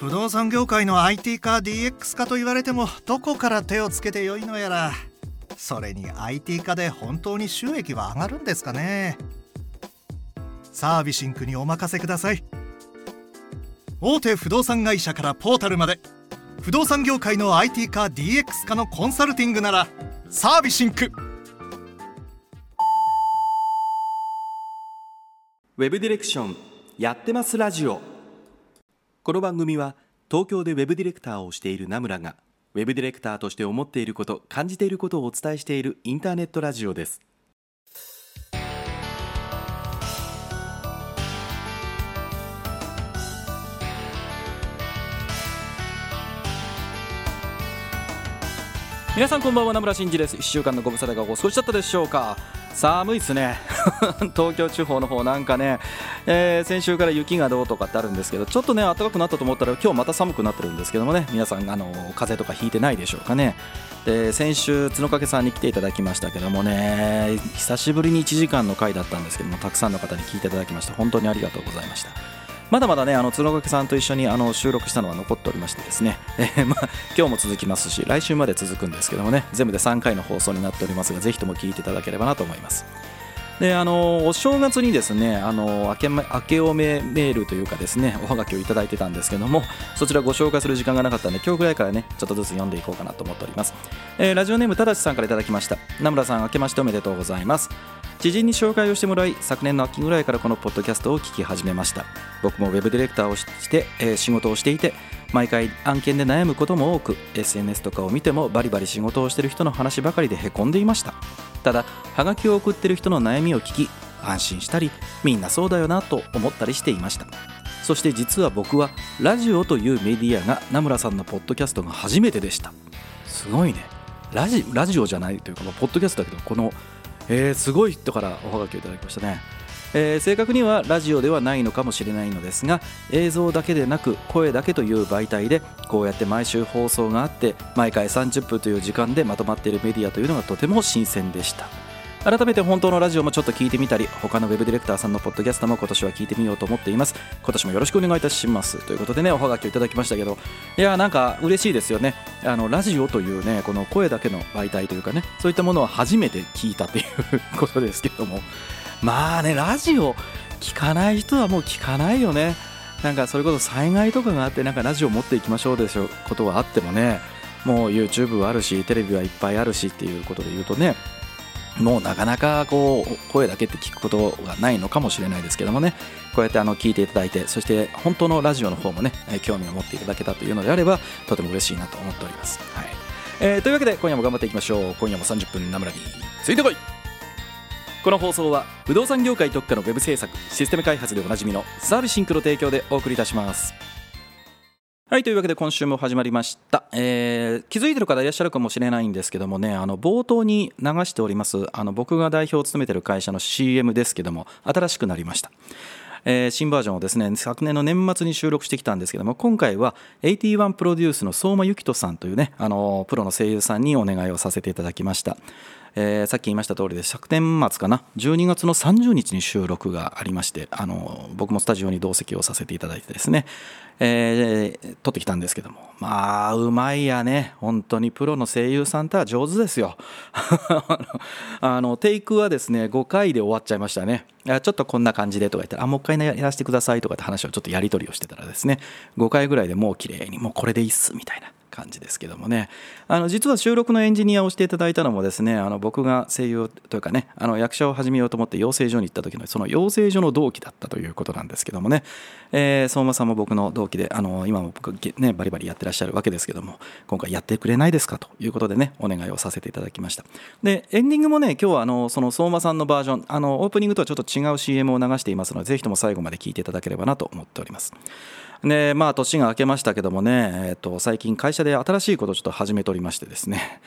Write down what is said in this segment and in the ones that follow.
不動産業界の IT 化 DX 化と言われてもどこから手をつけてよいのやら。それに IT 化で本当に収益は上がるんですかね。サービシンクにお任せください。大手不動産会社からポータルまで。不動産業界の IT 化 DX 化のコンサルティングならサービシンク。ウェブディレクションやってますラジオ。この番組は東京でウェブディレクターをしている名村がウェブディレクターとして思っていること感じていることをお伝えしているインターネットラジオです。皆さんこんばんは名村真司です。1週間のご無沙汰がお過ごしだったでしょうか。寒いですね。東京地方の方なんかね、えー、先週から雪がどうとかってあるんですけどちょっとね暖かくなったと思ったら今日また寒くなってるんですけどもね。皆さんあの風邪とかひいてないでしょうかね。で先週角掛さんに来ていただきましたけどもね。久しぶりに1時間の回だったんですけどもたくさんの方に聞いていただきまして本当にありがとうございました。まだまだねあの角掛さんと一緒にあの収録したのは残っておりましてですね、えー、まあ、今日も続きますし来週まで続くんですけどもね。全部で3回の放送になっておりますがぜひとも聞いていただければなと思います。であのお正月にですねあの明け明けおめメールというかですねおはがきをいただいてたんですけどもそちらご紹介する時間がなかったので今日ぐらいからねちょっとずつ読んでいこうかなと思っております、えー、ラジオネームただしさんからいただきました。名村さん明けましておめでとうございます。知人に紹介をしてもらい昨年の秋ぐらいからこのポッドキャストを聞き始めました。僕もウェブディレクターをして、えー、仕事をしていて毎回案件で悩むことも多く SNS とかを見てもバリバリ仕事をしてる人の話ばかりでへこんでいました。ただハガキを送ってる人の悩みを聞き安心したりみんなそうだよなと思ったりしていました。そして実は僕はラジオというメディアが名村さんのポッドキャストが初めてでした。すごいね。ラジラジオじゃないというかポッドキャストだけどこのえー、すごい人からおはがきをいただきましたね、えー、正確にはラジオではないのかもしれないのですが映像だけでなく声だけという媒体でこうやって毎週放送があって毎回30分という時間でまとまっているメディアというのがとても新鮮でした。改めて本当のラジオもちょっと聞いてみたり他のウェブディレクターさんのポッドキャストも今年は聞いてみようと思っています。今年もよろしくお願いいたします。ということでねおはがきをいただきましたけどいやなんか嬉しいですよね。あのラジオというねこの声だけの媒体というかねそういったものを初めて聞いたということですけども。まあねラジオ聞かない人はもう聞かないよね。なんかそれこそ災害とかがあってなんかラジオ持っていきましょうでしょことはあってもね。もう YouTube はあるしテレビはいっぱいあるしっていうことで言うとねもうなかなかこう声だけって聞くことがないのかもしれないですけどもね。こうやってあの聞いていただいてそして本当のラジオの方もね興味を持っていただけたというのであればとても嬉しいなと思っております、はい。えー、というわけで今夜も頑張っていきましょう。今夜も30分ナムラについてこい!この放送は不動産業界特化のウェブ制作システム開発でおなじみのサービスシンクの提供でお送りいたします。はいというわけで今週も始まりました、えー、気づいてる方いらっしゃるかもしれないんですけどもねあの冒頭に流しておりますあの僕が代表を務めてる会社の CM ですけども新しくなりました。えー、新バージョンをですね昨年の年末に収録してきたんですけども今回は81プロデュースの相馬由紀人さんというねあのプロの声優さんにお願いをさせていただきました。えー、さっき言いました通りで昨年末かな12月の30日に収録がありましてあの僕もスタジオに同席をさせていただいてですね、えー、撮ってきたんですけども。まあうまいやね。本当にプロの声優さんとは上手ですよ。あのテイクはですね5回で終わっちゃいましたね。ちょっとこんな感じでとか言ったらあもう一回やらせてくださいとかって話をちょっとやり取りをしてたらですね5回ぐらいでもう綺麗にもうこれでいいっすみたいな。感じですけどもね。あの実は収録のエンジニアをしていただいたのもですねあの僕が声優というかねあの役者を始めようと思って養成所に行った時のその養成所の同期だったということなんですけどもね、えー、相馬さんも僕の同期であの今も僕ねバリバリやってらっしゃるわけですけども今回やってくれないですかということでねお願いをさせていただきました。でエンディングもね今日はあのその相馬さんのバージョンあのオープニングとはちょっと違う CM を流していますのでぜひとも最後まで聞いていただければなと思っております。でまあ年が明けましたけどもね、えー、と最近会社で新しいことをちょっと始めておりましてですね。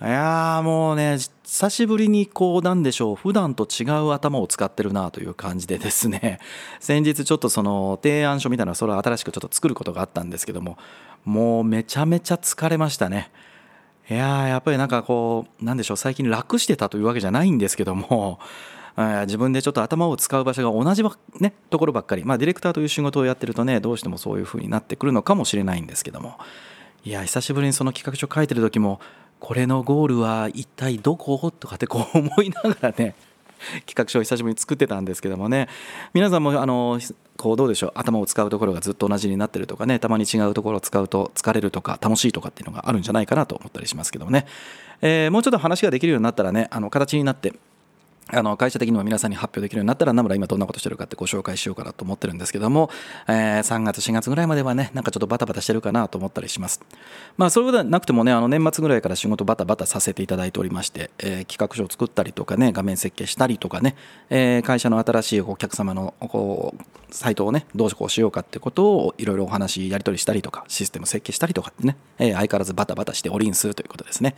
いやーもうね久しぶりにこうなんでしょう普段と違う頭を使ってるなという感じでですね。先日ちょっとその提案書みたいなそれを新しくちょっと作ることがあったんですけどももうめちゃめちゃ疲れましたね。いやーやっぱりなんかこうなんでしょう最近楽してたというわけじゃないんですけども自分でちょっと頭を使う場所が同じ、ね、ところばっかり、まあ、ディレクターという仕事をやってるとねどうしてもそういう風になってくるのかもしれないんですけども。いや久しぶりにその企画書書いてる時もこれのゴールは一体どこ？とかってこう思いながらね企画書を久しぶりに作ってたんですけどもね。皆さんもあのこうどうでしょう？頭を使うところがずっと同じになってるとかね。たまに違うところを使うと疲れるとか楽しいとかっていうのがあるんじゃないかなと思ったりしますけどもね、えー、もうちょっと話ができるようになったらねあの形になってあの会社的にも皆さんに発表できるようになったら、名村今どんなことしてるかってご紹介しようかなと思ってるんですけども、えー、3月、4月ぐらいまではね、なんかちょっとバタバタしてるかなと思ったりします。まあ、そういうことはなくてもね、あの年末ぐらいから仕事バタバタさせていただいておりまして、えー、企画書を作ったりとかね、画面設計したりとかね、えー、会社の新しいお客様のこうサイトをね、どうしようかってことをいろいろお話、やり取りしたりとか、システム設計したりとかってね、えー、相変わらずバタバタしておりんすということですね。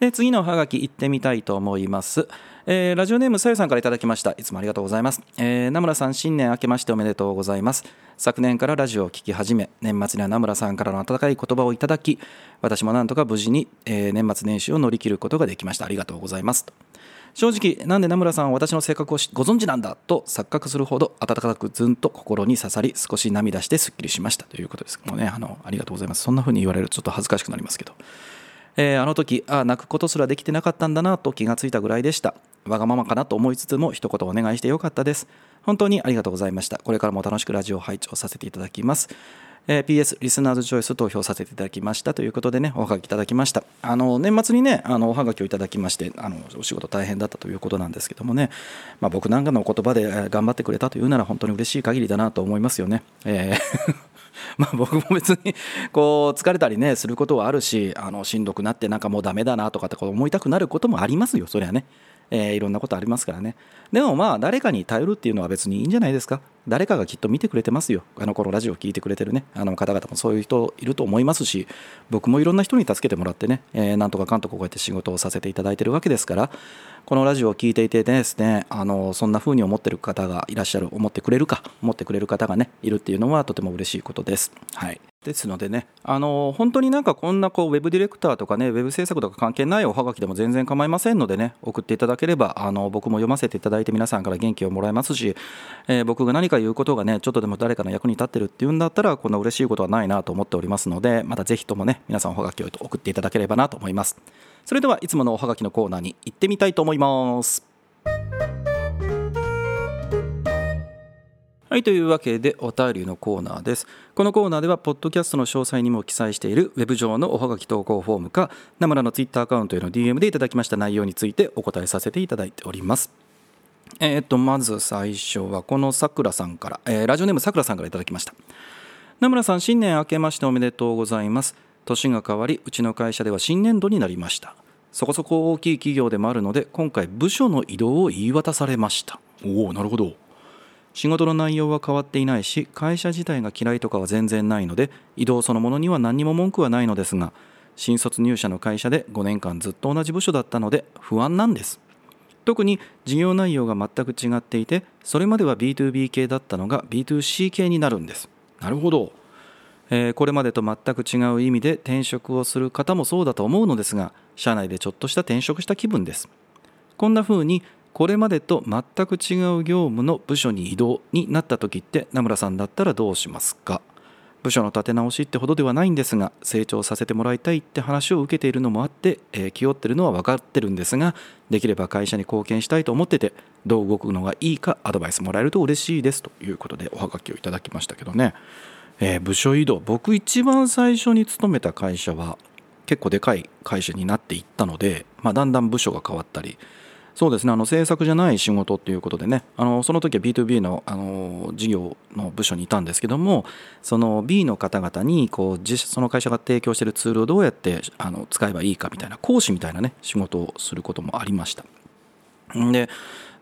で次のおはがき行ってみたいと思います。えー、ラジオネームさゆさんからいただきました。いつもありがとうございます、えー、名村さん新年明けましておめでとうございます。昨年からラジオを聴き始め年末には名村さんからの温かい言葉をいただき私もなんとか無事に、えー、年末年始を乗り切ることができました。ありがとうございます。正直なんで名村さんは私の性格をご存知なんだと錯覚するほど温かくずんと心に刺さり少し涙してすっきりしました。ということです。もうねあのありがとうございます。そんな風に言われるとちょっと恥ずかしくなりますけど。えー、あの時ああ泣くことすらできてなかったんだなと気がついたぐらいでした。わがままかなと思いつつも一言お願いしてよかったです。本当にありがとうございました。これからも楽しくラジオを拝聴させていただきます。えー、PS リスナーズチョイス投票させていただきました。ということでねおはがきいただきました。あの年末にねあのおはがきをいただきましてあのお仕事大変だったということなんですけどもね、まあ、僕なんかのお言葉で頑張ってくれたというなら本当に嬉しい限りだなと思いますよね、えー まあ僕も別にこう疲れたりねすることはあるしあのしんどくなってなんかもうダメだなとかって思いたくなることもありますよ。そりゃね。えー、いろんなことありますからね。でもまあ誰かに頼るっていうのは別にいいんじゃないですか。誰かがきっと見てくれてますよ。あの頃ラジオを聴いてくれてるね。あの方々もそういう人いると思いますし僕もいろんな人に助けてもらってね、えー、なんとかかんとかこうやって仕事をさせていただいてるわけですからこのラジオを聴いていてですねあのそんな風に思ってる方がいらっしゃる思ってくれるか思ってくれる方がねいるっていうのはとても嬉しいことです。はい。ですのでね、あの本当になんかこんなこうウェブディレクターとかね、ウェブ制作とか関係ないおはがきでも全然構いませんのでね、送っていただければ、あの僕も読ませていただいて皆さんから元気をもらえますし、えー、僕が何か言うことがね、ちょっとでも誰かの役に立ってるっていうんだったら、こんな嬉しいことはないなと思っておりますので、またぜひともね、皆さんおはがきを送っていただければなと思います。それではいつものおはがきのコーナーに行ってみたいと思います。はい、というわけでお便りのコーナーです。このコーナーでは、ポッドキャストの詳細にも記載しているウェブ上のおはがき投稿フォームか、名村のツイッターアカウントへの DM でいただきました内容についてお答えさせていただいております。えっ、ー、と、まず最初はこのさくらさんから、えー、ラジオネームさくらさんからいただきました。名村さん、新年明けましておめでとうございます。年が変わり、うちの会社では新年度になりました。そこそこ大きい企業でもあるので、今回部署の移動を言い渡されました。おお、なるほど。仕事の内容は変わっていないし会社自体が嫌いとかは全然ないので移動そのものには何にも文句はないのですが新卒入社の会社で5年間ずっと同じ部署だったので不安なんです。特に事業内容が全く違っていてそれまでは B2B 系だったのが B2C 系になるんです。なるほど、えー、これまでと全く違う意味で転職をする方もそうだと思うのですが社内でちょっとした転職した気分です。こんな風にこれまでと全く違う業務の部署に移動になった時って名村さんだったらどうしますか？部署の立て直しってほどではないんですが成長させてもらいたいって話を受けているのもあって、えー、気負ってるのは分かってるんですができれば会社に貢献したいと思っててどう動くのがいいかアドバイスもらえると嬉しいですということでおはがきをいただきましたけどね、えー、部署移動僕一番最初に勤めた会社は結構でかい会社になっていったので、まあ、だんだん部署が変わったりそうですね。あの制作じゃない仕事っていうことでね。あのその時は B2B のあの事業の部署にいたんですけどもその B の方々にこうその会社が提供しているツールをどうやってあの使えばいいかみたいな講師みたいなね仕事をすることもありました。で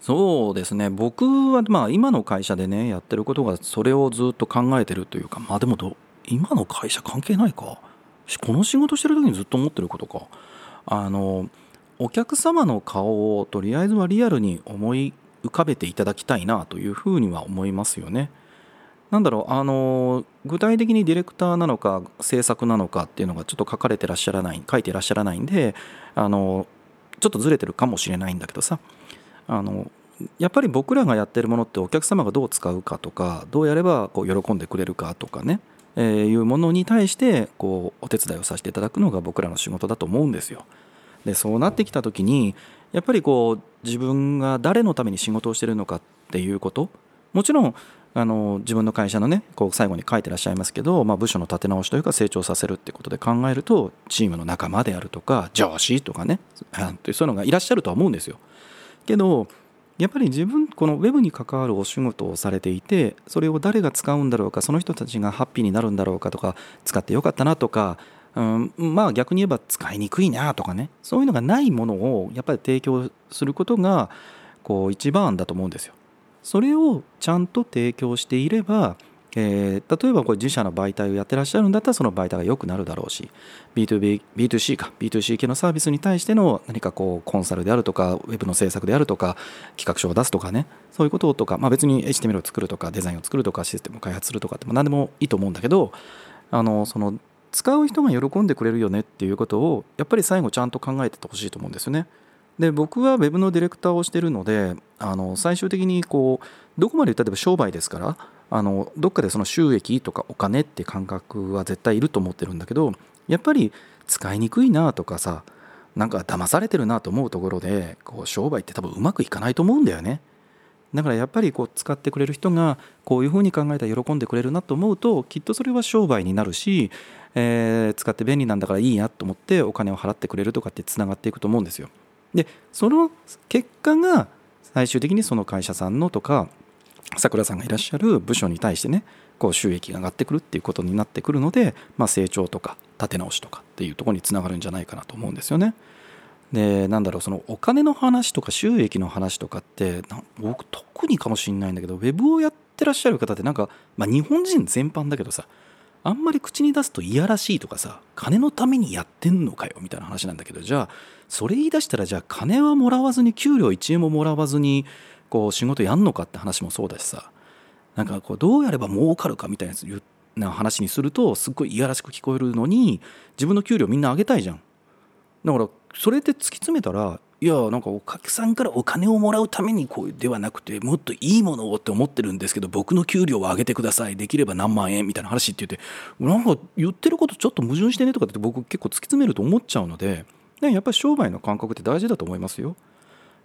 そうですね。僕はまあ今の会社でねやってることがそれをずっと考えてるというかまあでも今の会社関係ないか。この仕事してる時にずっと思ってることか。あのお客様の顔をとりあえずはリアルに思い浮かべていただきたいなというふうには思いますよね。なんだろうあの具体的にディレクターなのか制作なのかっていうのがちょっと書かれてらっしゃらない書いてらっしゃらないんであのちょっとずれてるかもしれないんだけどさあのやっぱり僕らがやってるものってお客様がどう使うかとかどうやればこう喜んでくれるかとかね、えー、いうものに対してこうお手伝いをさせていただくのが僕らの仕事だと思うんですよ。でそうなってきた時にやっぱりこう自分が誰のために仕事をしてるのかっていうこともちろんあの自分の会社のねこう最後に書いてらっしゃいますけど、まあ、部署の立て直しというか成長させるってことで考えるとチームの仲間であるとか上司とかねそういうのがいらっしゃるとは思うんですよ。けどやっぱり自分このウェブに関わるお仕事をされていてそれを誰が使うんだろうかその人たちがハッピーになるんだろうかとか使ってよかったなとか、うん、まあ逆に言えば使いにくいなとかね。そういうのがないものをやっぱり提供することがこう一番だと思うんですよ。それをちゃんと提供していれば、えー、例えばこれ自社の媒体をやってらっしゃるんだったらその媒体が良くなるだろうし B2B B2C か。B2C 系のサービスに対しての何かこうコンサルであるとかウェブの制作であるとか企画書を出すとかね。そういうこととか、まあ、別に HTML を作るとかデザインを作るとかシステムを開発するとかって何でもいいと思うんだけどあのその使う人が喜んでくれるよねっていうことをやっぱり最後ちゃんと考えててほしいと思うんですよね。で僕は Web のディレクターをしてるのであの最終的にこうどこまで例えば商売ですからあのどっかでその収益とかお金って感覚は絶対いると思ってるんだけどやっぱり使いにくいなとかさなんか騙されてるなと思うところでこう商売って多分うまくいかないと思うんだよね。だからやっぱりこう使ってくれる人がこういうふうに考えたら喜んでくれるなと思うときっとそれは商売になるし、えー、使って便利なんだからいいなと思ってお金を払ってくれるとかってつながっていくと思うんですよ。でその結果が最終的にその会社さんのとかさくらさんがいらっしゃる部署に対してねこう収益が上がってくるっていうことになってくるので、まあ、成長とか立て直しとかっていうところにつながるんじゃないかなと思うんですよね。でなんだろうそのお金の話とか収益の話とかって僕特にかもしれないんだけどウェブをやってらっしゃる方ってなんか、まあ、日本人全般だけどさあんまり口に出すといやらしいとかさ金のためにやってんのかよみたいな話なんだけどじゃあそれ言い出したらじゃあ金はもらわずに給料1円ももらわずにこう仕事やんのかって話もそうだしさなんかこうどうやれば儲かるかみたいな話にするとすっごいいやらしく聞こえるのに自分の給料みんな上げたいじゃん。だからそれって突き詰めたらいやなんかお客さんからお金をもらうためにこうではなくてもっといいものをって思ってるんですけど僕の給料を上げてくださいできれば何万円みたいな話って言ってなんか言ってることちょっと矛盾してねとかって僕結構突き詰めると思っちゃうのでやっぱり商売の感覚って大事だと思いますよ。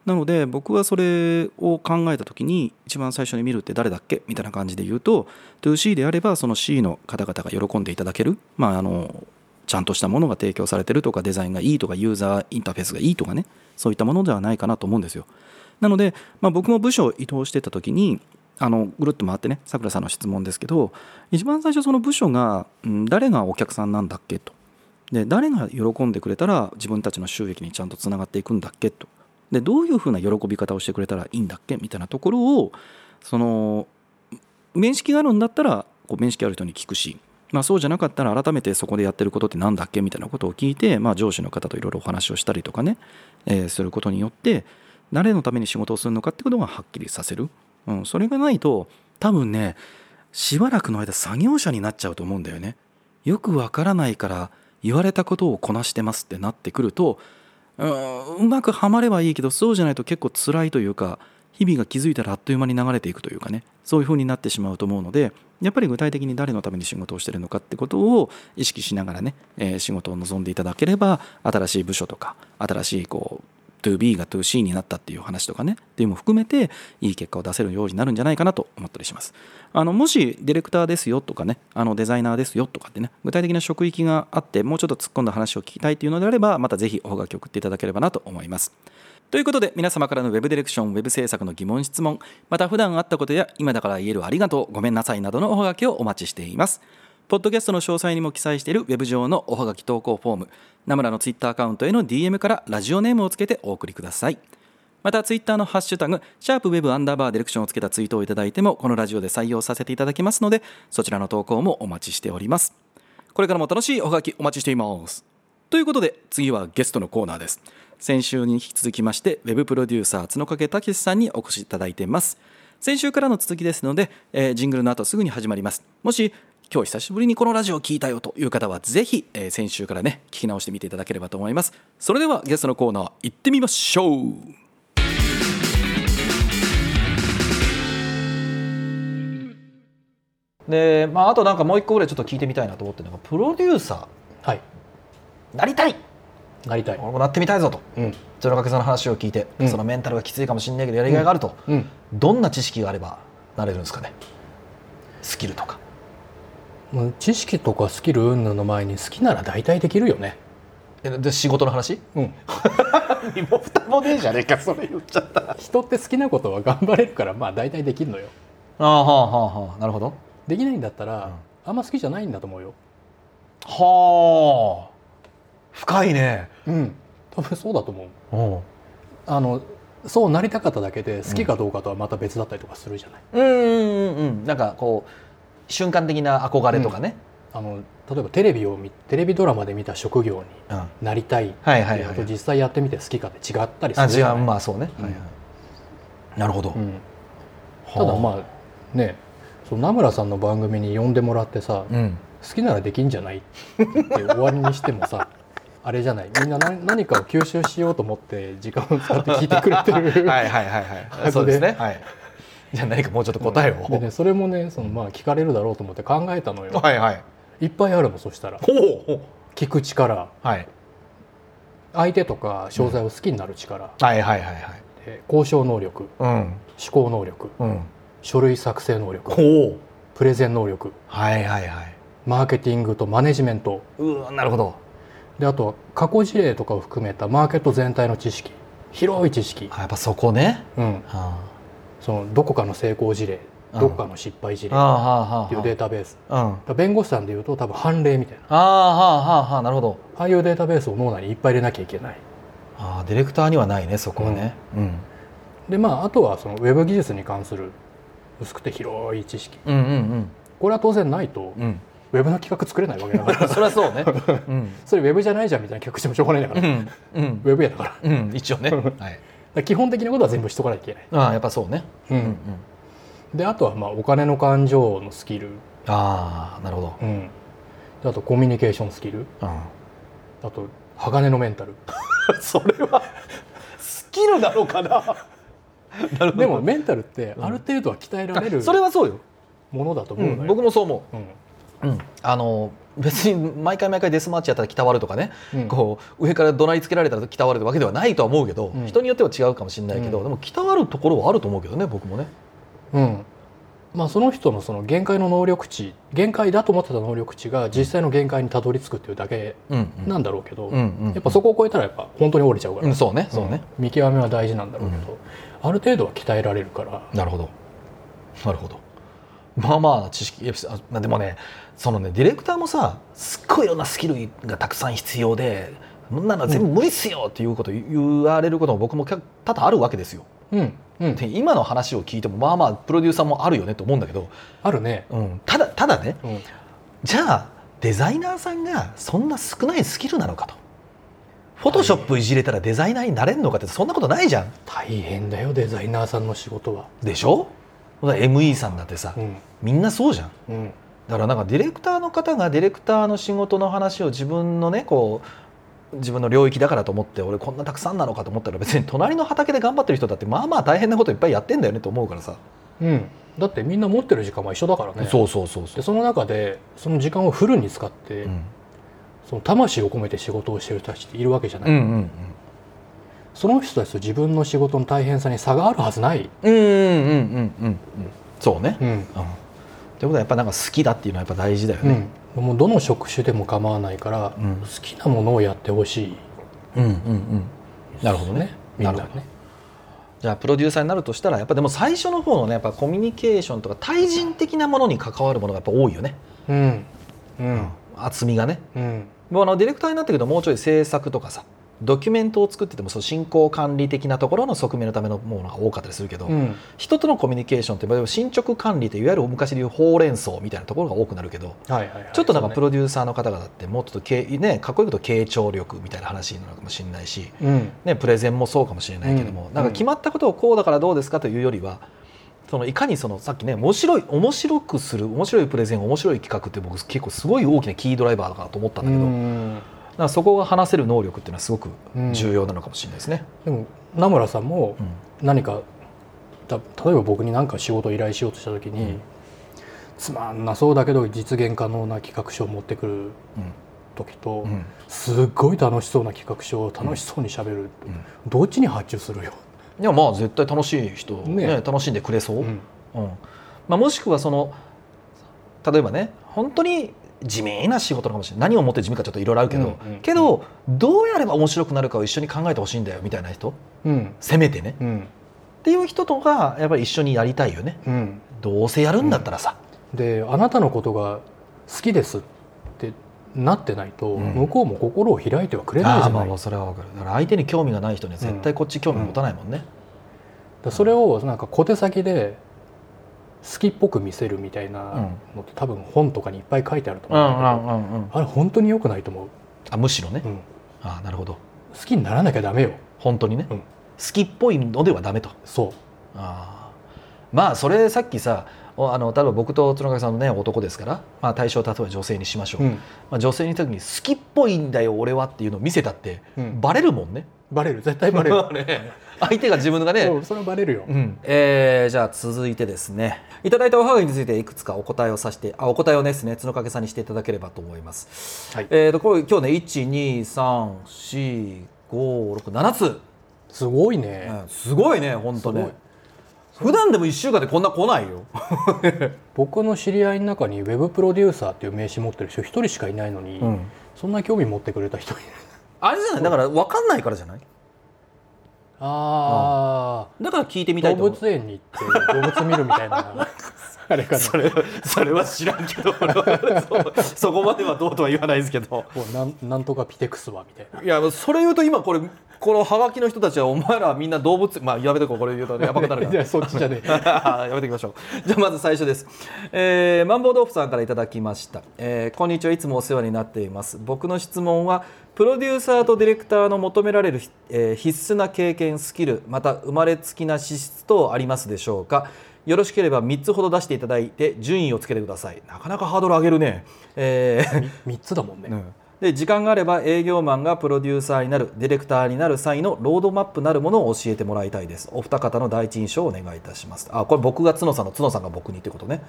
なので僕はそれを考えた時に一番最初に見るって誰だっけ？みたいな感じで言うと 2C であればその C の方々が喜んでいただける、まあ、あのちゃんとしたものが提供されてるとかデザインがいいとかユーザーインターフェースがいいとかねそういったものではないかなと思うんですよ。なので、まあ、僕も部署を移動してた時にあのぐるっと回ってねさくらさんの質問ですけど一番最初その部署が、うん、誰がお客さんなんだっけとで誰が喜んでくれたら自分たちの収益にちゃんとつながっていくんだっけとでどういうふうな喜び方をしてくれたらいいんだっけみたいなところをその面識があるんだったらこう面識ある人に聞くし、まあ、そうじゃなかったら改めてそこでやってることって何だっけみたいなことを聞いて、まあ、上司の方といろいろお話をしたりとかね、えー、することによって誰のために仕事をするのかってことがはっきりさせる、うん、それがないと多分ねしばらくの間作業者になっちゃうと思うんだよね。よくわからないから言われたことをこなしてますってなってくるとうまくはまればいいけどそうじゃないと結構辛いというか日々が気づいたらあっという間に流れていくというかねそういう風になってしまうと思うのでやっぱり具体的に誰のために仕事をしてるのかってことを意識しながらね、えー、仕事を望んでいただければ新しい部署とか新しいこう 2B が 2C になったっていう話とかねっていうのも含めていい結果を出せるようになるんじゃないかなと思ったりします。あのもしディレクターですよとかねあのデザイナーですよとかってね具体的な職域があってもうちょっと突っ込んだ話を聞きたいというのであればまたぜひおはがき送っていただければなと思います。ということで皆様からの Web ディレクション Web 制作の疑問質問また普段あったことや今だから言えるありがとうごめんなさいなどのおはがきをお待ちしていますポッドキャストの詳細にも記載しているウェブ上のおはがき投稿フォーム、ナムラのツイッターアカウントへの DM からラジオネームをつけてお送りください。またツイッターのハッシュタグ、シャープウェブアンダーバーディレクションをつけたツイートをいただいても、このラジオで採用させていただきますので、そちらの投稿もお待ちしております。これからも楽しいおはがきお待ちしています。ということで次はゲストのコーナーです。先週に引き続きましてウェブプロデューサー角掛武さんにお越しいただいています。先週からの続きですので、えー、ジングルの後すぐに始まります。もし今日久しぶりにこのラジオを聞いたよという方はぜひ、えー、先週からね聞き直してみていただければと思います。それではゲストのコーナー行ってみましょう。で、まあ、あとなんかもう一個ぐらいちょっと聞いてみたいなと思ってるのがプロデューサー、はい、なりたい。なりたい。俺もなってみたいぞと。うん。鶴掛さんの話を聞いて、うん。そのメンタルがきついかもしれないけどやりがいがあると、うん。どんな知識があればなれるんですかね？スキルとか。知識とかスキル云々の前に好きなら大体できるよね。えで仕事の話？うん。身も蓋もねえじゃねえかそれ言っちゃった。あ人って好きなことは頑張れるからまあ大体できるのよ。あはあはあはあなるほど。できないんだったら、あんま好きじゃないんだと思うよ。はあ深いね。うん。多分そうだと思う。うん。あのそうなりたかっただけで好きかどうかとはまた別だったりとかするじゃない、うんうんうんなんかこう瞬間的な憧れとかね、あの例えばテレビを見テレビドラマで見た職業にうん。なりたい。ってはいはいはい。いうのと実際やってみて好きかって違ったりすあ違るじゃない。う。まあそうね、うん。はいはい。なるほど、うん。ただまあねそう名村さんの番組に呼んでもらってさ、うん。好きならできんじゃない？って終わりにしてもさあれじゃない。みんな何何かを吸収しようと思って時間を使って聞いてくれてる。はいはいはいはい。そうですね。はい。じゃあ何かもうちょっと答えを、でねそれもねそのまあ聞かれるだろうと思って考えたのよ。はいはい。いっぱいあるもんそしたら。ほう。聞く力。はい。相手とか商材を好きになる力、はいはいはいはい。で交渉能力。うん。思考能力。うん。書類作成能力。ほう。プレゼン能力。はいはいはい。マーケティングとマネジメント。うわなるほどであとは過去事例とかを含めたマーケット全体の知識。広い知識、あやっぱそこね。うん、はそのどこかの成功事例うん。どこかの失敗事例っていうデータベース。うん。弁護士さんでいうと多分判例みたいな。あはあはあはあなるほど。ああいうデータベースを脳内にいっぱい入れなきゃいけない。ああディレクターにはないねそこはね。うん。でまああとはそのウェブ技術に関する薄くて広い知識。うんうんこれは当然ないとうんうんウェブの企画作れないわけだから。そりゃそうね。うん。それウェブじゃないじゃんみたいな企画してもしょうがないんだから、うんうん。ウェブやだから。一応ね。はい。ら基本的なことは全部しとかなきゃいけない、ああやっぱそうね。うん。うんうん。であとはまあお金の感情のスキル、ああなるほど。うん、であとコミュニケーションスキル。うん。あと鋼のメンタル。それはスキルなのかな？なるほど。でもメンタルってある程度は鍛えられるそれはそうよ、ものだとう思う僕もそう思うんう、うん、あの別に毎回毎回デスマッチやったら鍛わるとかね、うん。こう上から怒鳴りつけられたら鍛わるわけではないとは思うけど、うん。人によっては違うかもしれないけど、うん。でも鍛わるところはあると思うけどね僕もね。うん。まあ、その人のその限界の能力値限界だと思ってた能力値が実際の限界にたどり着くっていうだけうんなんだろうけど、うんうんやっぱそこを超えたらやっぱ本当に折れちゃうから、うんそうねそうね、うん。見極めは大事なんだろうけど、ある程度は鍛えられるから。なるほど。なるほど。まあまあ知識いやあでもねそのねディレクターもさすっごいいろんなスキルがたくさん必要でそんなの全部無理っすよっていうこと言われることも僕も多々あるわけですよ。うんうん。で今の話を聞いてもまあまあプロデューサーもあるよねと思うんだけど、あるね、うん、ただただねうん、じゃあデザイナーさんがそんな少ないスキルなのかと。フォトショップいじれたらデザイナーになれるのかってそんなことないじゃん。大変だよデザイナーさんの仕事は。でしょ？ME さんだってさ、うん。みんなそうじゃん。うんだからなんかディレクターの方がディレクターの仕事の話を自分のねこう自分の領域だからと思って俺こんなたくさんなのかと思ったら別に隣の畑で頑張ってる人だってまあまあ大変なこといっぱいやってんだよねと思うからさ、うん、だってみんな持ってる時間は一緒だからね。そうそうそうでその中でその時間をフルに使って、うん。その魂を込めて仕事をしてる人たちっているわけじゃない、うんうんその人たちと自分の仕事の大変さに差があるはずない、うんうんうんうんうんうん。そうね、うん。うん、ってことはやっぱなんか好きだっていうのはやっぱ大事だよね、うん、もうどの職種でも構わないから、うん。好きなものをやってほしい。うん、うんうん。なるほどね。みんななるほどね。じゃあプロデューサーになるとしたらやっぱでも最初の方のねやっぱコミュニケーションとか対人的なものに関わるものがやっぱ多いよね、うん。うん。厚みがね。うん。もうあのディレクターになったけどもうちょい制作とかさドキュメントを作っててもその進行管理的なところの側面のためのものが多かったりするけど、うん。人とのコミュニケーションって進捗管理っていわゆる昔でいうほうれん草みたいなところが多くなるけどはいはいはい。ちょっとなんかプロロデューサーの方々ってもっとけ、ね、かっこいいこと傾聴力みたいな話になるかもしれないし、うん。ね、プレゼンもそうかもしれないけども、うん。なんか決まったことをこうだからどうですかというよりはそのいかにそのさっきね面白い面白くする面白いプレゼン面白い企画って僕結構すごい大きなキードライバーだなと思ったんだけど、らそこが話せる能力っていうのはすごくうん。重要なのかもしれないですね。でも名村さんもうん。何かた例えば僕に何か仕事を依頼しようとした時に、うん。つまんなそうだけど実現可能な企画書を持ってくるうん時と、うん。すっごい楽しそうな企画書を楽しそうにしゃべる、どっちに発注するよ、いやまあ絶対楽しい人、ね。ね楽しんでくれそう、うん。うん。まあ、もしくはその例えばね本当に地味な仕事かもしれない何をもって地味かちょっといろいろあるけど、うんうんけどどうやれば面白くなるかを一緒に考えてほしいんだよみたいな人。うん。せめてね。うん。っていう人とかやっぱり一緒にやりたいよね。うん、どうせやるんだったらさ、であなたのことが好きですってなってないと、うん。向こうも心を開いてはくれないじゃない、まあまあそれは分かる。だから相手に興味がない人には絶対こっち興味持たないもんね、だそれをなんか小手先で好きっぽく見せるみたいなのって多分本とかにいっぱい書いてあると思うんだけど、あれ本当に良くないと思う、あむしろね、うん。ああなるほど。好きにならなきゃダメよ。本当にね、うん。好きっぽいのではダメと。そあー。まあそれさっきさおあの例えば僕と角掛さんのね男ですから、まあ、対象を例えば女性にしましょう、う、うん。まあ、女性に言った時に好きっぽいんだよ俺はっていうのを見せたって、うん。バレるもんね。バレる。絶対バレる。ね相手が自分がねそうそれはバレるよ、うん。えーじゃあ続いてですね。いただいたおはがきについていくつかお答えをさせてあお答えをねですね角掛さんにしていただければと思います、はい。えー、とこれ今日ね1234567つ、すごいね、うんすごいね本当ね。すごい。普段でも1週間でこんな来ないよ。僕の知り合いの中にウェブプロデューサーっていう名刺持ってる人一人しかいないのに、うん。そんな興味持ってくれた人いるあれじゃない？だから分かんないからじゃない？あだから聞いてみあたいと動物園に行って動物見るみたいな あれかな。それそれは知らんけど俺はそうそこまではどうとは言わないですけど。なんなんとかピテクスはみたいな。いやそれ言うと今これこのハガキの人たちはお前らみんな動物まあやめとこうこれ言うとやばくなるか いらやそっちじゃねえ。やめておきましょう。じゃあまず最初です、えー、マンボウ豆腐さんからいただきました、えーこんにちは。いつもお世話になっています。僕の質問はプロデューサーとディレクターの求められる、えー必須な経験スキルまた生まれつきな資質等ありますでしょうか？よろしければ3つほど出していただいて順位をつけてください。なかなかハードル上げるね、えー。3つだもんね、で時間があれば営業マンがプロデューサーになるディレクターになる際のロードマップなるものを教えてもらいたいです。お二方の第一印象をお願いいたします。あこれ僕が角さんの角さんが僕にってことね、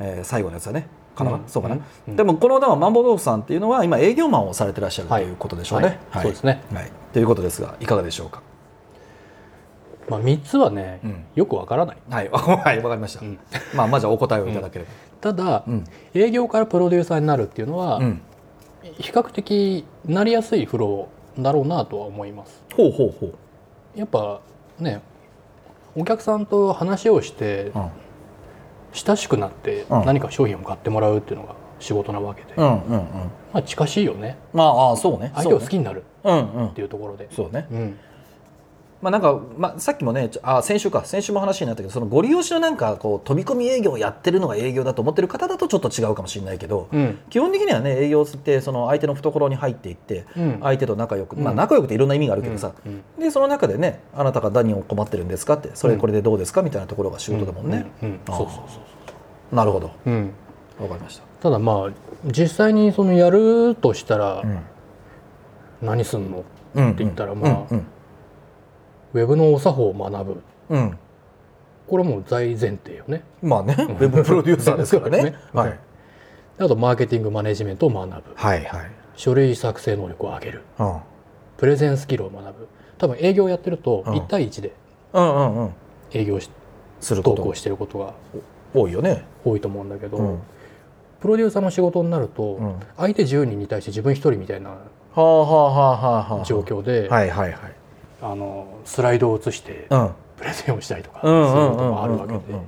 えー最後のやつだね。かな、うん。そうかな、うん。でもこのでもマンボウ豆腐さんっていうのは今営業マンをされてらっしゃるとはいいうことでしょうね、はい。そうですね、はい、ということですがいかがでしょうか？まあ、3つはね、うん。よくわからない。はい。はいわかりました、うん。まあまあじゃあお答えをいただければ、ただ、うん。営業からプロデューサーになるっていうのは、うん。比較的なりやすいフローだろうなとは思います。ほうほうほう。やっぱねお客さんと話をしてうん。親しくなってうん。何か商品を買ってもらうっていうのが仕事なわけで、うんうんうん。まあ近しいよね。まあああそうね。相手を好きになるそうねうんうんっていうところで、そうね。うんまあなんか、まあ、さっきもねあ先週か。先週も話になったけどそのご利用しのなんかこう飛び込み営業をやってるのが営業だと思ってる方だとちょっと違うかもしれないけど、うん。基本的にはね営業ってその相手の懐に入っていって、うん。相手と仲良く、まあ、うん仲良くっていろんな意味があるけどさ、うん。でその中でねあなたが何を困ってるんですかってそれうんこれでどうですかみたいなところが仕事だもんね、なるほど。そう、うん、わかりました、ただまあ実際にそのやるとしたらうん。何すんの、うん、って言ったらまあうんウェブのお作法を学ぶ。うん。うんこれはもう大前提よね。まあねウェブプロデューサーですからね。ね。はい、あとマーケティングマネジメントを学ぶ。はいはい。書類作成能力を上げる。うん。プレゼンスキルを学ぶ。多分営業やってるとうん。1対1でうんうんうん。営業しすること。投稿してることが多いよね。多いと思うんだけど、うん。プロデューサーの仕事になると、うん。相手10人に対して自分1人みたいなはあはあはあはあはあ。状況で、はいはいはい。あのスライドを映してうん。プレゼンをしたりとかすうんるこうんうんともあるわけで。うんうんうん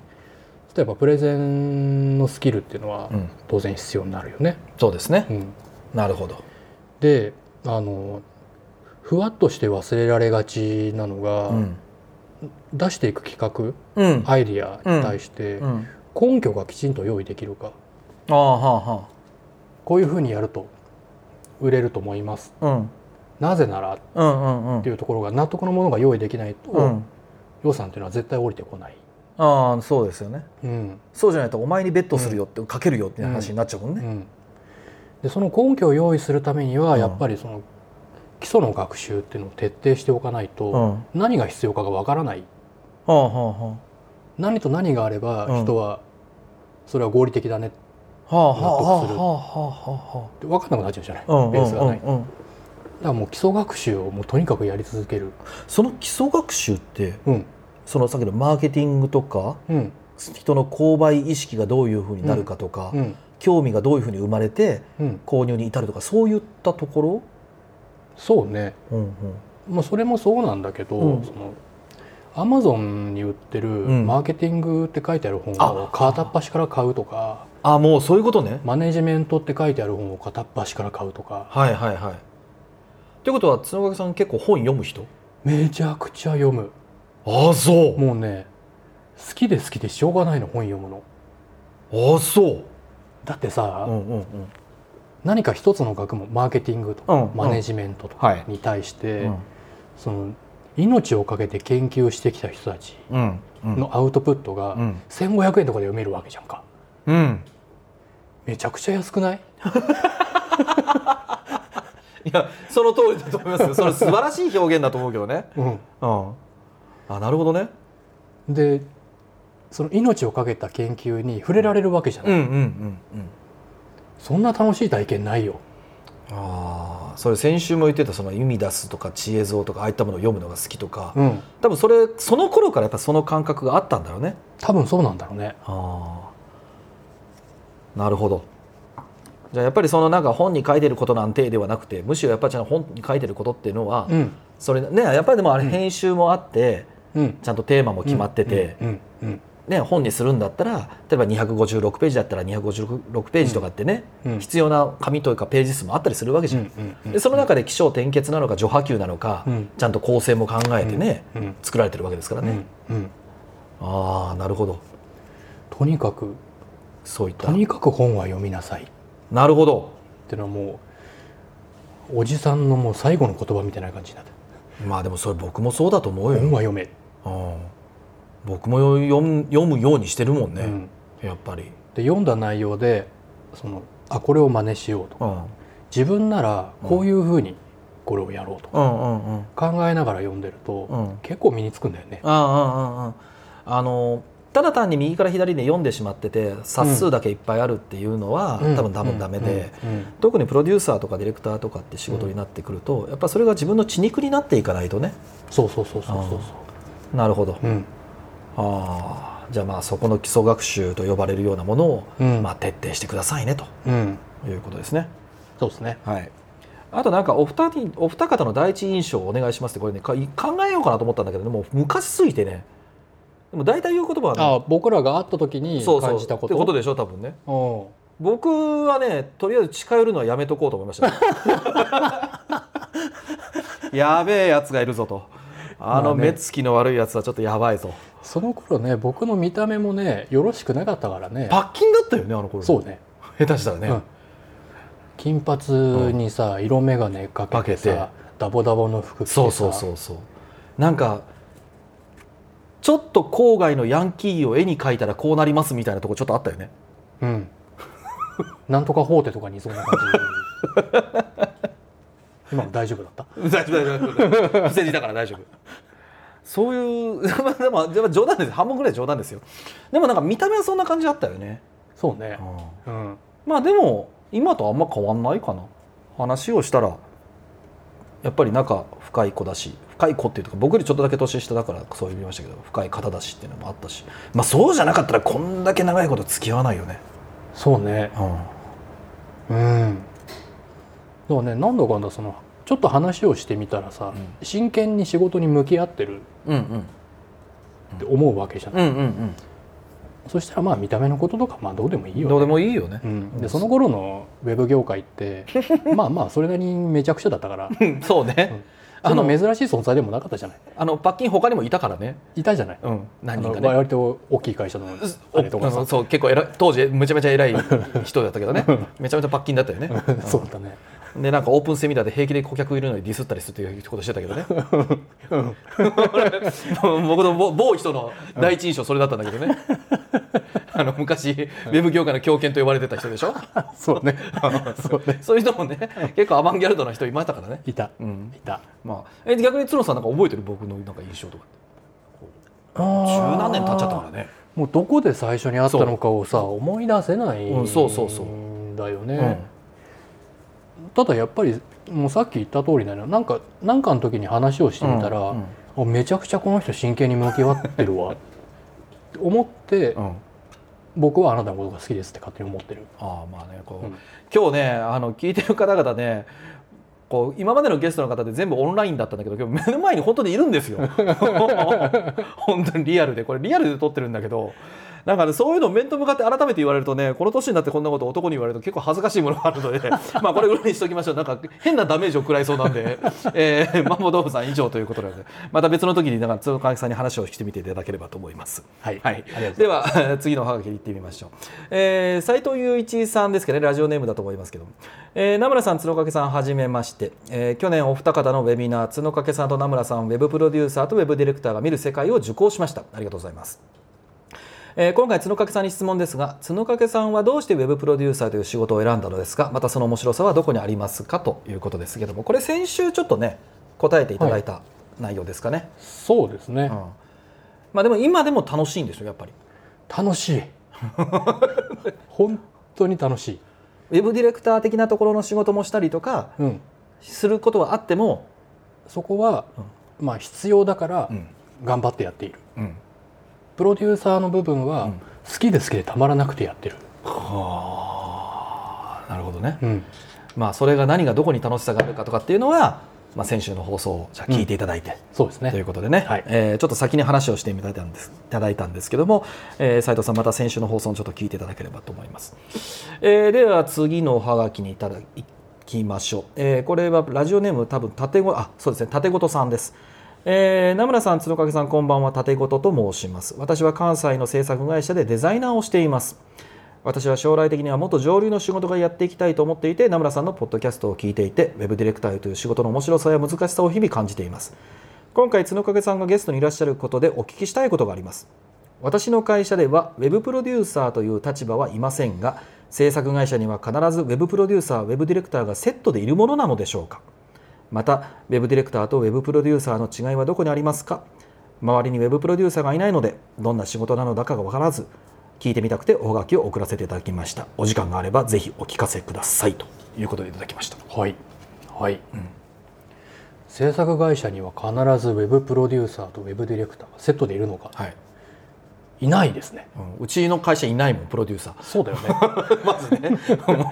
例えばプレゼンのスキルっていうのはうん。当然必要になるよね。そうですね。う。ん。なるほど。であのふわっとして忘れられがちなのが、うん。出していく企うん。画アイディアに対してうん。根拠がきちんと用意できるか。ああはあはこういうふうにやると売れると思います。あ。うんなぜならっうんうんうん。ていうところが納得のものが用意できないと、うん。予算っていうのは絶対降りてこない。ああそうですよね。うん。そうじゃないとお前にベットするよってかけるよっていう話になっちゃうもんね。うん、でその根拠を用意するためにはうん。やっぱりその基礎の学習っていうのを徹底しておかないと、うん。何が必要かがわからない。はあはあは何と何があればうん。人はそれは合理的だね。はあはあはあ納得するはあ。はあはって分かんなくなっちゃうじゃない、あうん。ベースがない、らもう基礎学習をもうとにかくやり続ける。その基礎学習ってうん。そのさっきのマーケティングとかうん。人の購買意識がどういうふうになるかとか、うん。興味がどういうふうに生まれてうん。購入に至るとかそういったとこそうね。ろ、うんうん。まあそれもそうなんだけど、うん。そのアマゾンに売ってるん。マーケティングって書いてある本あ。を片っ端から買うとかあもうそういうことね。マネジメントって書いてある本を片っ端から買うとか。はいはいはいということは角掛さん結構本読む人？めちゃくちゃ読む。ああそう。もうね好きで好きでしょうがないの本読むの。ああそう。だってさ、うんうんうん。何か一つの学問マーケティングとか、うんマネジメントとはい。かに対して、うん。その命をかけて研究してきた人たちうんうん。のアウトプットがうん。1500円とかで読めるわけじゃんか。うん。めちゃくちゃ安くない？いやその通りだと思いますよ。それ素晴らしい表現だと思うけどね。うん。うん。あなるほどね。でその命をかけた研究に触れられるわけじゃない、うんうんうんうん。そんな楽しい体験ないよ。ああそれ先週も言ってたその意味出すとか知恵像とかああいったものを読むのが好きとか、うん。多分それその頃からやっぱその感覚があったんだろうね。多分そうなんだろうね。ああなるほどじゃあやっぱりそのなんか本に書いてることなんてではなくてむしろやっぱり本に書いてることっていうのは、うん。それねやっぱりでもあれ編集もあって、うん。ちゃんとテーマも決まってて、ね、本にするんだったら例えば256ページだったら256ページとかってね、うん。必要な紙というかページ数もあったりするわけじゃん。でその中で起承転結なのか序波球なのか、うん。ちゃんと構成も考えてね、うん。作られてるわけですからね。ああなるほど。とにかくそういった。とにかく本は読みなさい。っなるほど。てのはもうおじさんのもう最後の言葉みたいな感じになって。まあでもそれ僕もそうだと思うよ、本は読め、うん。僕も読む読むようにしてるもんね、うん。やっぱり、で読んだ内容でそのあこれを真似しようと。うん、自分ならこういうふうにこれをやろうと。うんうんうん。考えながら読んでると、うん。結構身につくんだよね。あああああああのただ単に右から左で読んでしまってて冊数だけいっぱいあるっていうのは、うん。多分多分ダメで、特にプロデューサーとかディレクターとかって仕事になってくると、やっぱそれが自分の血肉になっていかないとね。そうそうそうそうそうなるほど、そう。うん。ああじゃあまあそこの基礎学習と呼ばれるようなものを、うん。まあ、徹底してくださいねとうん。いうことですね。そうですね。はい。あとなんかお二人お二方の第一印象をお願いしますってこれねか考えようかなと思ったんだけどでも昔すぎてねでも大体言う言葉はねあ僕らが会った時に感じたこと？ってことでしょ多分ね。うん。僕はねとりあえず近寄るのはやめとこうと思いました、やべえやつがいるぞと。あの目つきの悪いやつはちょっとやばいぞ、その頃ね僕の見た目もねよろしくなかったからね。パッキンだったよねあの頃。そうね。下手したらね、うん。金髪にさ色眼鏡かけてかけて。さダボダボの服着てさ。そうそうそうそう。なんかちょっと郊外のヤンキーを絵に描いたらこうなりますみたいなとこちょっとあったよねうん。なんとか法廷とかにいそうな感じ。今も大丈夫だった？大丈夫大丈夫不正字だから大丈夫そういうまあ でもでも冗談です半分ぐらい冗談ですよでもなんか見た目はそんな感じあったよね、そうね。うんうん。まあでも今とあんま変わんないかな話をしたらやっぱり仲深い子だし深い子っていうか僕よりちょっとだけ年下だからそう言いましたけど深い方だしっていうのもあったし。まあそうじゃなかったらこんだけ長いこと付き合わないよね、そうね。うん。うん。だからねなんだかんだそのちょっと話をしてみたらさ、う真剣に仕事に向き合ってるうんって思うわけじゃない。うんうんうん。そしたらまあ見た目のこととかまあどうでもいいよ、どうでもいいよね。う、ん、でその頃のウェブ業界って まあまあそれなりにめちゃくちゃだったから。うんそうね、ああのの珍しい存在でもなかったじゃない？あのパッキン他にもいたからね、いたじゃない、うん、何人かね。割と大きい会社のあれとかさ。そう結構偉い当時めちゃめちゃ偉い人だったけどね。めちゃめちゃパッキンだったよね。そうだね。でなんかオープンセミナーで平気で顧客いるのにディスったりするっていうことしてたけどね。僕の某某人の第一印象それだったんだけどねあの昔ウェブ業界の狂犬と呼ばれてた人でしょ？そうね。そうね。そういう人もね結構アバンギャルドな人いましたからね、いた。うん。いた。まあ、え逆に角野さんなんか覚えてる僕のなんか印象とかって？十何年経っちゃったからね。もうどこで最初に会ったのかをさ思い出せないうんそうそうそんだようん。ね、ただやっぱりもうさっき言った通りだよなんかなんかの時に話をしてみたら、うんあめちゃくちゃこの人真剣に向き合ってるわって思って、うん僕はあなたのことが好きですって勝手に思ってる。ああまあねこう、うん。今日ねあの聞いてる方々ねこう今までのゲストの方で全部オンラインだったんだけど今日目の前に本当にいるんですよ。本当にリアルで。これリアルで撮ってるんだけどなんかねそういうのを面と向かって改めて言われるとねこの年になってこんなこと男に言われると結構恥ずかしいものがあるので まあこれぐらいにしときましょう。なんか変なダメージを食らいそうなんで、えー、マンボウ豆腐さん以上ということでまた別の時になんか鶴岡さんに話をしてみていただければと思います。はい、はい。ありがとうございます。では 次のおはがきに行ってみましょう、えー、斉藤雄一さんですけどねラジオネームだと思いますけども、えー名村さん角掛さんはじめまして、えー去年お二方のウェビナー角掛さんと名村さんウェブプロデューサーとウェブディレクターが見る世界を受講しました。ありがとうございますえー今回角掛さんに質問ですが角掛さんはどうしてウェブプロデューサーという仕事を選んだのですか？またその面白さはどこにありますか？ということですけどもこれ先週ちょっとね答えていただいた内容ですかね、そうですね、うん。まあでも今でも楽しいんですよやっぱり。楽しい。本当に楽しい、ウェブディレクター的なところの仕事もしたりとかうん、することはあっても、そこは、まあ必要だからうん。頑張ってやっている。うん、プロデューサーの部分はうん。好きで好きでたまらなくてやってる、はあなるほどね、うん、まあそれが何がどこに楽しさがあるかとかっていうのは、まあ、先週の放送をじゃあ聞いていただいて、そうですね。ということでね、はい。えーちょっと先に話をしていただいたんですいただいたんですけども、えー、斉藤さんまた先週の放送をちょっと聞いていただければと思います、えーでは次のおはがきにいただきましょう、えーこれはラジオネーム多分縦ごあそうですね。縦ごとさんですえー名村さん、角掛さん、こんばんは、縦ごとと申します。私は関西の制作会社でデザイナーをしています。私は将来的にはもっと上流の仕事がやっていきたいと思っていて、名村さんのポッドキャストを聞いていて、ウェブディレクターという仕事の面白さや難しさを日々感じています。今回、角掛さんがゲストにいらっしゃることでお聞きしたいことがあります。私の会社では、ウェブプロデューサーという立場はいませんが、制作会社には必ずウェブプロデューサー、ウェブディレクターがセットでいるものなのでしょうか。またウェブディレクターとウェブプロデューサーの違いはどこにありますか？周りにウェブプロデューサーがいないのでどんな仕事なのだかが分からず聞いてみたくておはがきを送らせていただきました。お時間があればぜひお聞かせください。ということでいただきました。はい。はい、制作会社には必ずウェブプロデューサーとウェブディレクターがセットでいるのか。はい、いないですね。うん。うちの会社いないもんプロデューサー。そうだよね。まずね、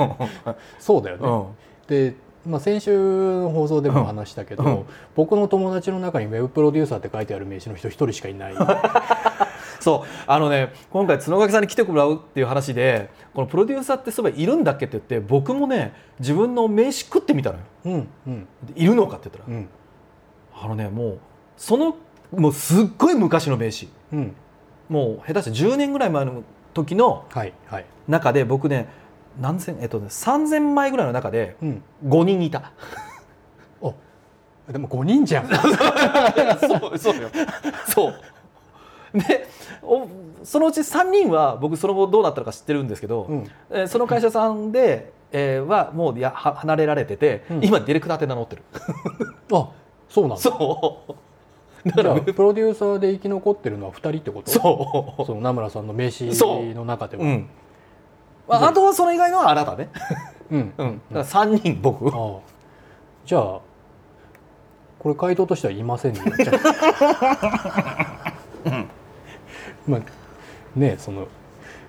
そうだよね、うん。で、まあ、先週の放送でも話したけど、うん。僕の友達の中にウェブプロデューサーって書いてある名刺の人一人しかいない。そう。あのね今回角掛さんに来てもらうっていう話でこのプロデューサーってそういえばいるんだっけって言って僕もね自分の名刺食ってみたのよ。うんうん。でいるのかって言ったら、うん。あのねもうそのもうすっごい昔の名刺。うん。もう下手して10年ぐらい前の時のはいはい。中で僕ね何千えっとね3000枚ぐらいの中でうん。5人いた。おでも5人じゃん。そうそうよ。そう。でおそのうち3人は僕その後どうなったのか知ってるんですけど、うん。えーその会社さんで、えーはもうやは離れられてて、うん。今ディレクターって名乗ってる。あそうなんだ。そう。だからプロデューサーで生き残ってるのは2人ってこと？そう。その名村さんの名刺の中では。うんまあ、あ。とはそれ以外のはあなたね、うん。うん、だから3人僕、ああ。じゃあこれ回答としてはいませんになっちゃう、まあねその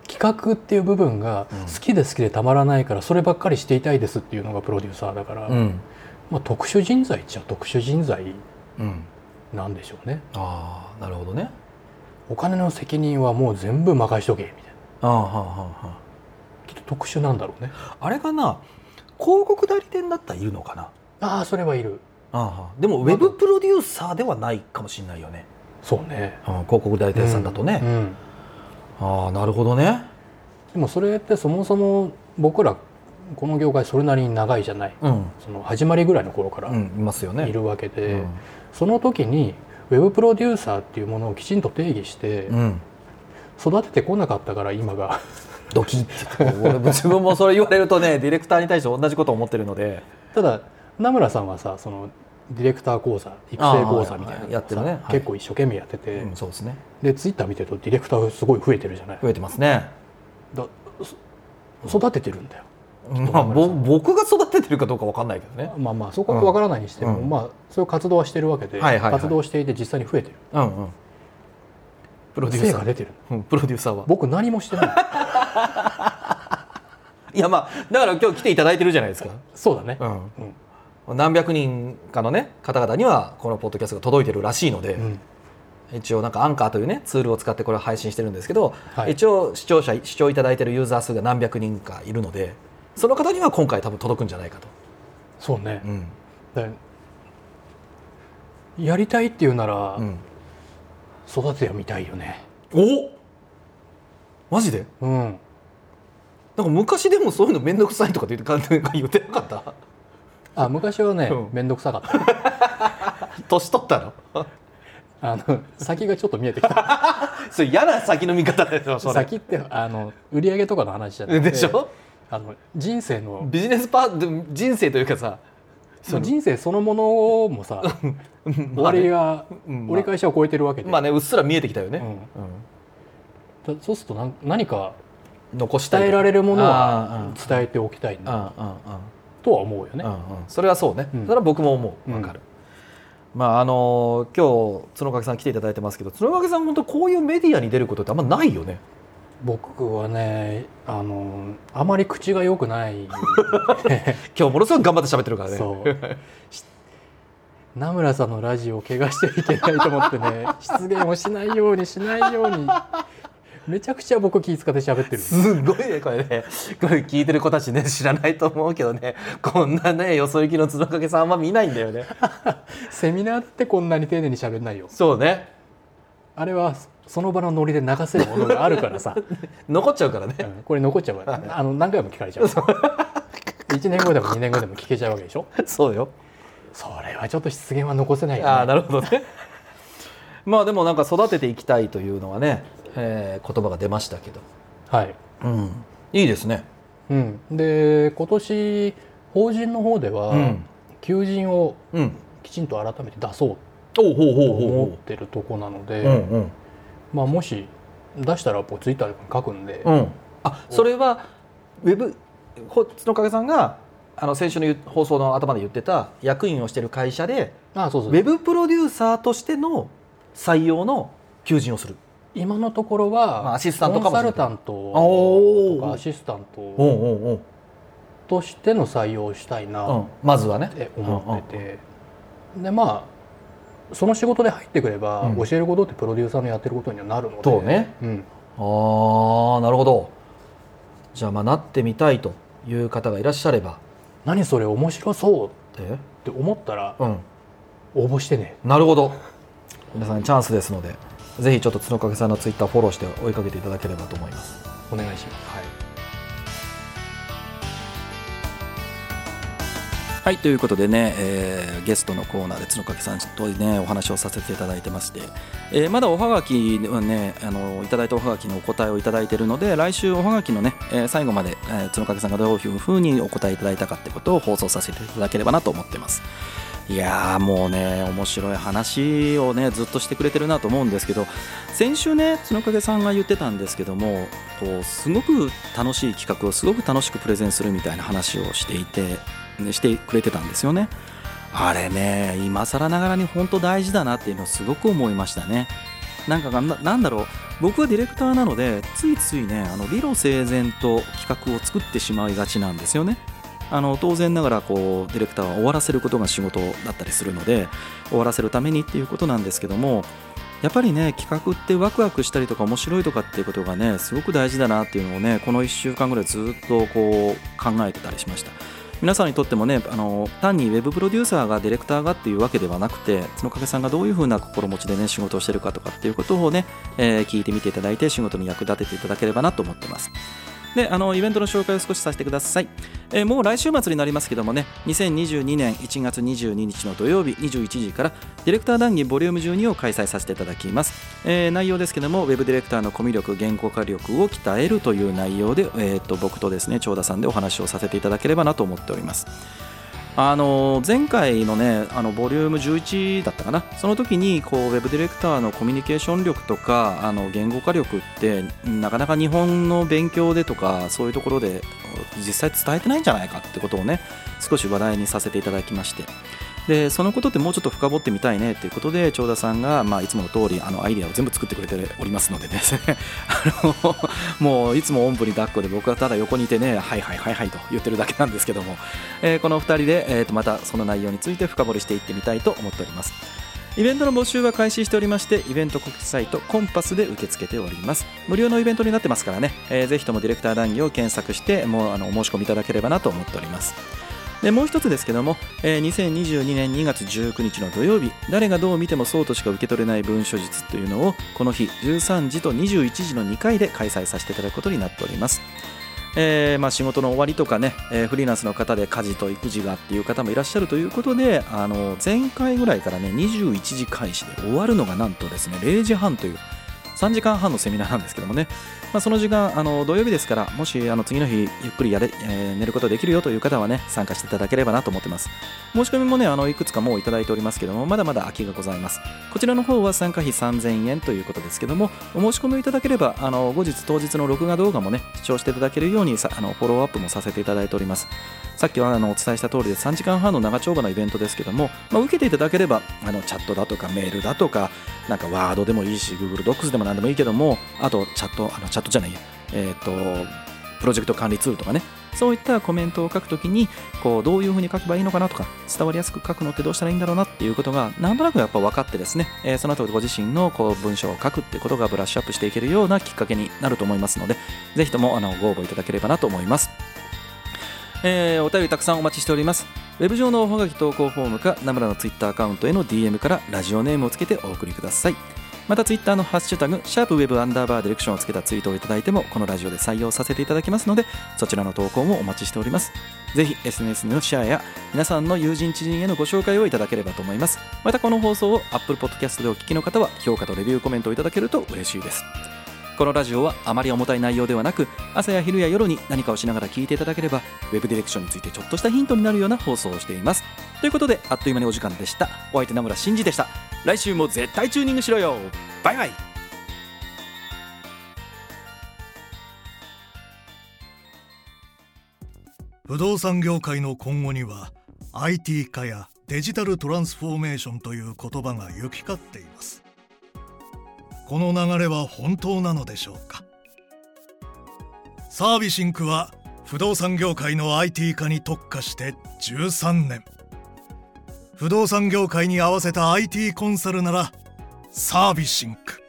企画っていう部分がうん。好きで好きでたまらないからそればっかりしていたいですっていうのがプロデューサーだから、うん。まあ、特殊人材っちゃ特殊人材うん、なんでしょうね。ああなるほどね。お金の責任はもう全部任しとけみたいな。ああはあはあはあきっと特殊なんだろうね。あれかな広告代理店だったらいるのかな？ああそれはいる。ああはあでもウェブプロデューサーではないかもしれないよね、そうね。うん、広告代理店さんだとね、うんうん。ああなるほどね。でもそれってそもそも僕らこの業界それなりに長いじゃない。うん、その始まりぐらいの頃からうん、いますよね。いるわけで、うん。その時にウェブプロデューサーっていうものをきちんと定義してうん、育ててこなかったから今がドキッ自分もそれ言われるとねディレクターに対して同じことを思ってるので。ただ名村さんはさそのディレクター講座育成講座みたいなやってるね。はい。結構一生懸命やってて、うんそうですね。でツイッター見てるとディレクターがすごい増えてるじゃない？増えてますね。だそ育ててるんだよ。まあぼ僕が育ててるかどうかわかんないけどね。まあまあそこはわからないにしても、うん。まあそういう活動はしてるわけで、はいはいはい。活動していて実際に増えてる。うんうん。プロデューサー。成果出てる。うんプロデューサーは。僕何もしてないいやまあだから今日来ていただいてるじゃないですか。そうだね、うん、何百人かのね方々にはこのポッドキャストが届いてるらしいので、うん。一応なんかアンカーというねツールを使ってこれを配信してるんですけど、はい。一応視聴者視聴いただいてるユーザー数が何百人かいるのでその方には今回多分届くんじゃないかと、そうね、うん。でやりたいっていうなら、うん。育ててみたいよね。おマジで？うんなんか昔でもそういうの面倒くさいとかって言って言ってなかった？あ昔はねうん。面倒くさかった。年取ったの？あの先がちょっと見えてきた。それ嫌な先の見方だよそれ。先ってあの売り上げとかの話じゃなくてでしょ？あの人生のビジネスパー人生というかさその人生そのものもさ終わりがうん。折り返しを超えてるわけで、まあねうっすら見えてきたよね、だそうするとなん何かうん残したい伝えられるものあはー伝えておきたいうんなとは思うよね。うんうん。それはそうね、うん。それは僕も思う。うん。わかる、まああの今日角掛さん来ていただいてますけど角掛さん本当こういうメディアに出ることってあんまないよね。僕はねあのあまり口が良くない。今日ものすごく頑張って喋ってるからね。そう。し名村さんのラジオを怪我してはいけないと思ってね失言をしないようにしないようにめちゃくちゃ僕気遣って喋ってる。すごいねこれね。これ聞いてる子たちね知らないと思うけどね。こんなねよそ行きの角掛さんあんま見ないんだよね。セミナーってこんなに丁寧に喋んないよ。そうね。あれはその場のノリで流せるものがあるからさ、残っちゃうからね。うんこれ残っちゃうから、ね、あの何回も聞かれちゃう。1年後でも2年後でも聞けちゃうわけでしょ？そうよ。それはちょっと失言は残せないよ、ね、ああなるほどね。まあでもなんか育てていきたいというのはね、えー言葉が出ましたけど、はい、うん、いいですね。うん、で今年法人の方では、うん。求人をうん。きちんと改めて出そうと思ってるとこなので、ううんうん。まあ、もし出したらこうツイッターで書くんで、うん。あそれはウェブほ角掛さんがあの先週の放送の頭で言ってた役員をしてる会社であそうそう。ウェブプロデューサーとしての採用の求人をする今のところは、まあアシスタントコンサルタントとかアシスタントとしての採用をしたいなっうん、まずはね。て思ってて、でまあその仕事で入ってくれば、うん。教えることってプロデューサーのやってることにはなるので。ね。うん、ああなるほど。じゃあまあなってみたいという方がいらっしゃれば。何それ面白そうでって思ったらうん。応募してね。なるほど。皆さんチャンスですのでぜひちょっと角掛さんのツイッターフォローして追いかけていただければと思います。お願いします。はい。ということでね、えーゲストのコーナーで角掛さんとねお話をさせていただいてまして、えーまだおはがきはねあのいただいたおはがきのお答えをいただいているので来週おはがきのね、えー最後まで、えー角掛さんがどういうふうにお答えいただいたかってことを放送させていただければなと思ってますいやーもうね面白い話をねずっとしてくれてるなと思うんですけど先週ね角掛さんが言ってたんですけどもこうすごく楽しい企画をすごく楽しくプレゼンするみたいな話をしていてねしてくれてたんですよね。あれね今更ながらに本当大事だなっていうのをすごく思いましたね。なんかななんだろう。僕はディレクターなのでついついねあの理路整然と企画を作ってしまいがちなんですよね。あの当然ながらこうディレクターは終わらせることが仕事だったりするので終わらせるためにっていうことなんですけどもやっぱりね企画ってワクワクしたりとか面白いとかっていうことがねすごく大事だなっていうのをねこの1週間ぐらいずっとこう考えてたりしました。皆さんにとってもねあの単にウェブプロデューサーがディレクターがっていうわけではなくて角掛さんがどういうふうな心持ちでね仕事をしてるかとかっていうことをね、えー聞いてみていただいて仕事に役立てていただければなと思ってます。であのイベントの紹介を少しさせてください、えーもう来週末になりますけどもね2022年1月22日の土曜日21時からディレクター談義ボリューム12を開催させていただきます、えー内容ですけどもウェブディレクターのコミュ力原稿化力を鍛えるという内容で、えー、と僕とですね長田さんでお話をさせていただければなと思っております。あの前回のねあのボリューム11だったかな。その時にこうウェブディレクターのコミュニケーション力とかあの言語化力ってなかなか日本の勉強でとかそういうところで実際伝えてないんじゃないかってことをね少し話題にさせていただきまして。でそのことってもうちょっと深掘ってみたいねっていうことで長田さんが、まあ、いつもの通りあのアイデアを全部作ってくれておりますのでね。あのもういつもおんぶに抱っこで僕はただ横にいてねはいはいはいはいと言ってるだけなんですけども、えー、この2人で、えー、とまたその内容について深掘りしていってみたいと思っております。イベントの募集は開始しておりましてイベント告知サイトコンパスで受け付けております。無料のイベントになってますからね、えー、ぜひともディレクター談義を検索してもうあのお申し込みいただければなと思っております。でもう一つですけども、えー、2022年2月19日の土曜日誰がどう見てもそうとしか受け取れない文書術というのをこの日13時と21時の2回で開催させていただくことになっております。えー、まあ、仕事の終わりとかね、えー、フリーランスの方で家事と育児がっていう方もいらっしゃるということであの前回ぐらいからね21時開始で終わるのがなんとですね0時半という3時間半のセミナーなんですけどもね、まあ、その時間あの土曜日ですからもしあの次の日ゆっくりやれ、えー、寝ることができるよという方はね参加していただければなと思ってます。申し込みもねあのいくつかもういただいておりますけどもまだまだ空きがございます。こちらの方は参加費3000円ということですけどもお申し込みいただければあの後日当日の録画動画もね視聴していただけるようにさあのフォローアップもさせていただいております。さっきはあのお伝えした通りで3時間半の長丁場のイベントですけども、まあ、受けていただければあのチャットだとかメールだとかなんかワードでもいいし Google Docs でも何でもいいけどもあとチャットあのチャットじゃないや。えっ、ー、とプロジェクト管理ツールとかね。そういったコメントを書くときにこうどういうふうに書けばいいのかなとか伝わりやすく書くのってどうしたらいいんだろうなっていうことがなんとなくやっぱ分かってですね、えー、その後ご自身のこう文章を書くってことがブラッシュアップしていけるようなきっかけになると思いますのでぜひともあのご応募いただければなと思います。えー、お便りたくさんお待ちしております。ウェブ上のおはがき投稿フォームかナムラのツイッターアカウントへの DM からラジオネームをつけてお送りください。またツイッターのハッシュタグシャープウェブアンダーバーディレクションをつけたツイートをいただいてもこのラジオで採用させていただきますのでそちらの投稿もお待ちしております。ぜひ SNS のシェアや皆さんの友人知人へのご紹介をいただければと思います。またこの放送を Apple Podcast でお聞きの方は評価とレビューコメントをいただけると嬉しいです。このラジオはあまり重たい内容ではなく朝や昼や夜に何かをしながら聞いていただければウェブディレクションについてちょっとしたヒントになるような放送をしています。ということであっという間にお時間でした。お相手名村真司でした。来週も絶対チューニングしろよ。バイバイ。不動産業界の今後には IT 化やデジタルトランスフォーメーションという言葉が行き交っています。この流れは本当なのでしょうか？サービシンクは不動産業界の IT 化に特化して13年。不動産業界に合わせた IT コンサルならサービシンク。